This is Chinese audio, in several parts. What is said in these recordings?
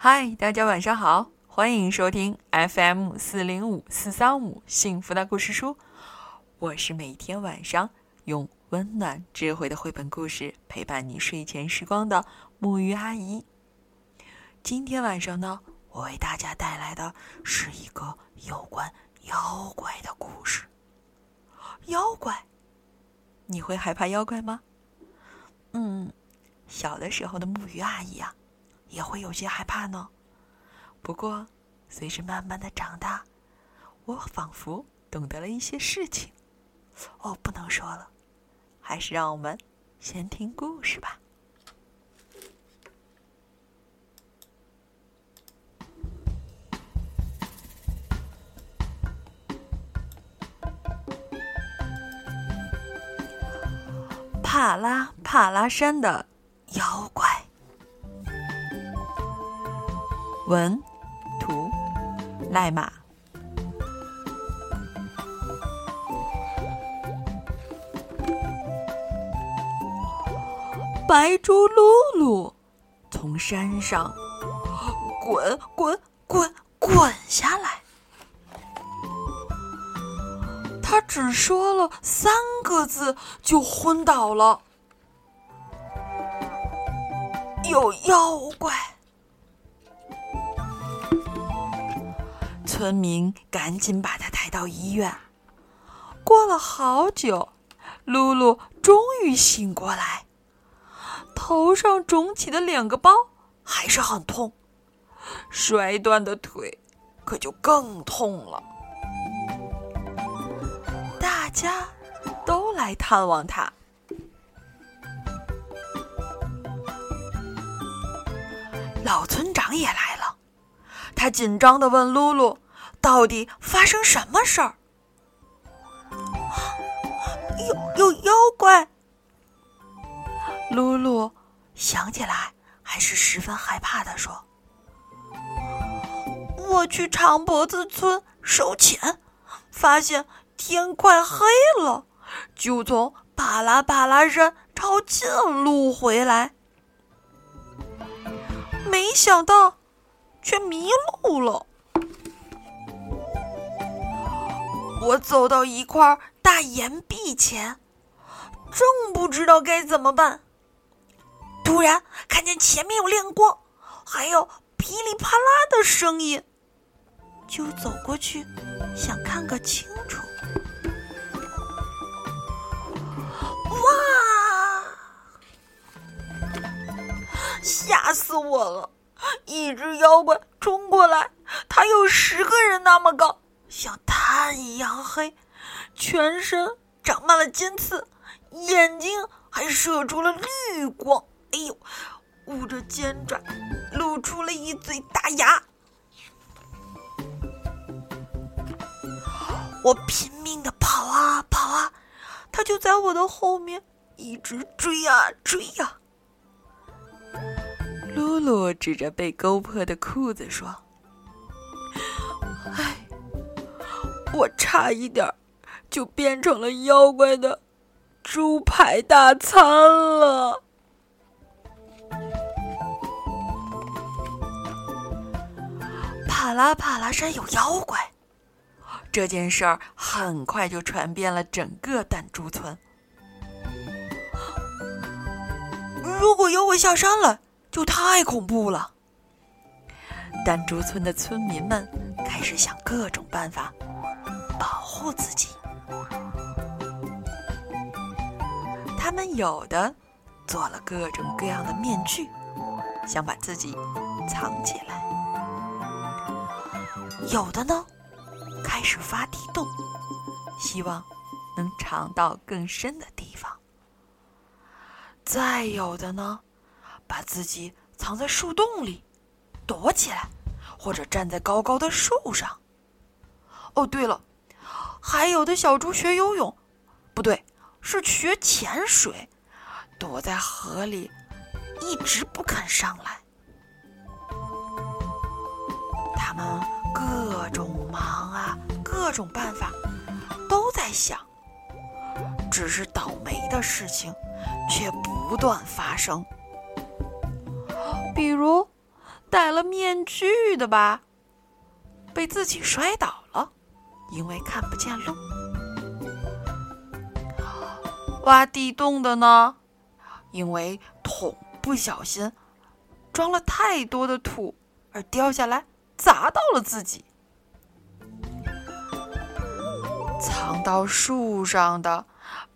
嗨，大家晚上好，欢迎收听 FM 四零五四三五幸福的故事书。我是每天晚上用温暖智慧的绘本故事陪伴你睡前时光的木鱼阿姨。今天晚上呢，我为大家带来的是一个有关妖怪的故事。妖怪，你会害怕妖怪吗？嗯，小的时候的木鱼阿姨啊。也会有些害怕呢。不过，随着慢慢的长大，我仿佛懂得了一些事情。哦，不能说了，还是让我们先听故事吧。帕拉帕拉山的妖怪。文，图，赖马。白猪露露从山上滚滚滚滚下来，他只说了三个字就昏倒了，有妖怪。村民赶紧把他抬到医院。过了好久，露露终于醒过来，头上肿起的两个包还是很痛，摔断的腿可就更痛了。大家都来探望他，老村长也来了，他紧张的问露露。到底发生什么事儿？有有妖怪！露露想起来还是十分害怕的说：“我去长脖子村收钱，发现天快黑了，就从巴拉巴拉山抄近路回来，没想到却迷路了。”我走到一块大岩壁前，正不知道该怎么办，突然看见前面有亮光，还有噼里啪啦的声音，就走过去想看个清楚。哇！吓死我了！一只妖怪冲过来，它有十个人那么高。像炭一样黑，全身长满了尖刺，眼睛还射出了绿光。哎呦，捂着尖爪，露出了一嘴大牙。我拼命的跑啊跑啊，他就在我的后面一直追啊追呀。露露指着被勾破的裤子说：“我差一点就变成了妖怪的猪排大餐了。帕拉帕拉山有妖怪，这件事儿很快就传遍了整个弹珠村。如果妖怪下山了，就太恐怖了。弹珠村的村民们开始想各种办法。保护自己，他们有的做了各种各样的面具，想把自己藏起来；有的呢，开始挖地洞，希望能藏到更深的地方；再有的呢，把自己藏在树洞里，躲起来，或者站在高高的树上。哦，对了。还有的小猪学游泳，不对，是学潜水，躲在河里，一直不肯上来。他们各种忙啊，各种办法都在想，只是倒霉的事情却不断发生。比如，戴了面具的吧？被自己摔倒，因为看不见路。挖地洞的呢？因为桶不小心装了太多的土，而掉下来砸到了自己。藏到树上的，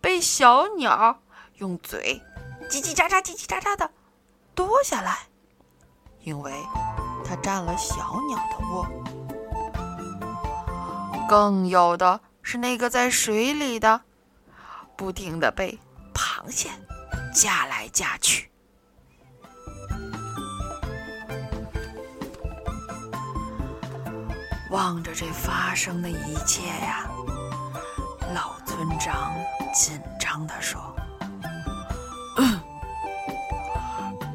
被小鸟用嘴叽叽喳喳、叽叽喳喳的夺下来，因为它占了小鸟的窝。更有的是那个在水里的，不停的被螃蟹夹来夹去。望着这发生的一切呀！老村长紧张地说：“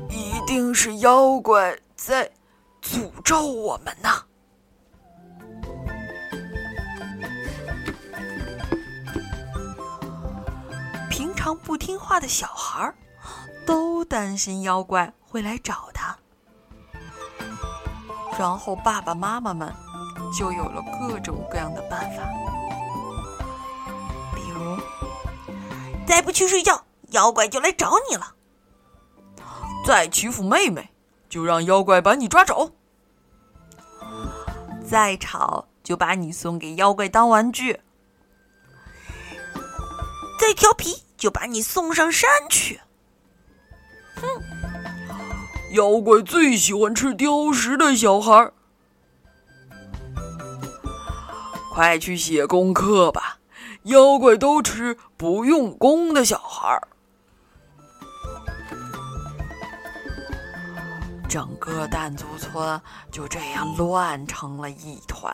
一定是妖怪在诅咒我们呢。”常不听话的小孩都担心妖怪会来找他，然后爸爸妈妈们就有了各种各样的办法。比如再不去睡觉，妖怪就来找你了。再欺负妹妹，就让妖怪把你抓走。再吵，就把你送给妖怪当玩具。再调皮，就把你送上山去。哼，妖怪最喜欢吃雕食的小孩。快去写功课吧。妖怪都吃不用功的小孩儿，整个弹珠村就这样乱成了一团。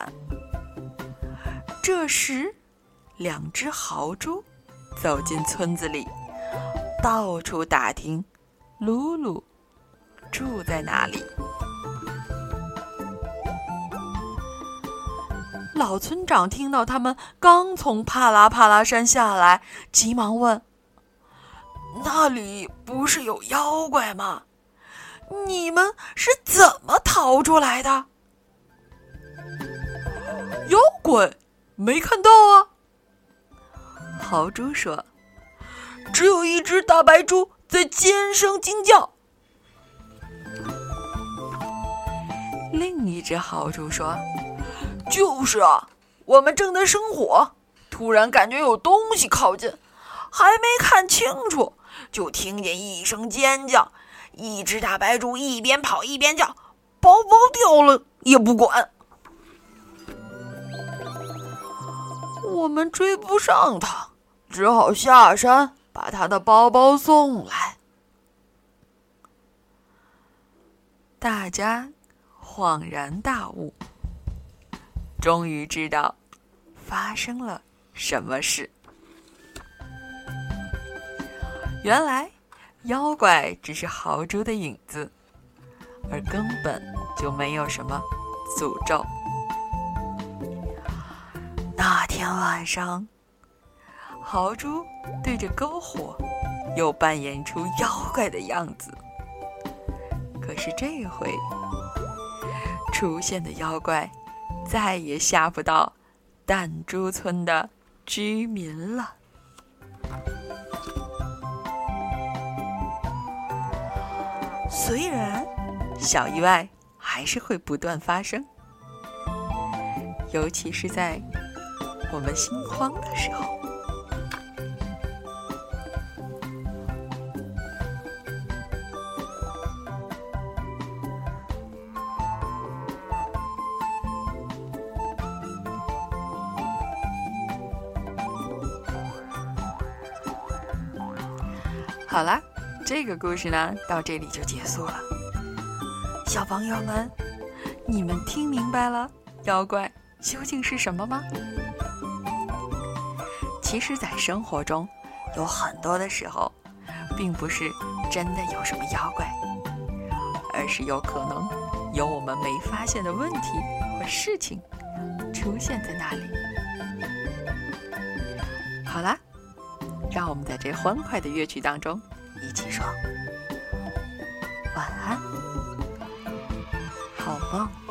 这时，两只豪猪走进村子里，到处打听露露住在哪里。老村长听到他们刚从帕拉帕拉山下来，急忙问：“那里不是有妖怪吗？你们是怎么逃出来的？”妖怪没看到啊。豪猪说：“只有一只大白猪在尖声惊叫。”另一只豪猪说。就是啊，我们正在生火，突然感觉有东西靠近，还没看清楚，就听见一声尖叫。一只大白猪一边跑一边叫：“包包掉了也不管。”我们追不上它，只好下山把他的包包送来。大家恍然大悟。终于知道发生了什么事。原来妖怪只是豪猪的影子，而根本就没有什么诅咒。那天晚上，豪猪对着篝火又扮演出妖怪的样子。可是这回出现的妖怪。再也吓不到弹珠村的居民了。虽然小意外还是会不断发生，尤其是在我们心慌的时候。好了，这个故事呢，到这里就结束了。小朋友们，你们听明白了妖怪究竟是什么吗？其实，在生活中，有很多的时候，并不是真的有什么妖怪，而是有可能有我们没发现的问题或事情出现在那里。好啦。让我们在这欢快的乐曲当中一起说晚安。好梦。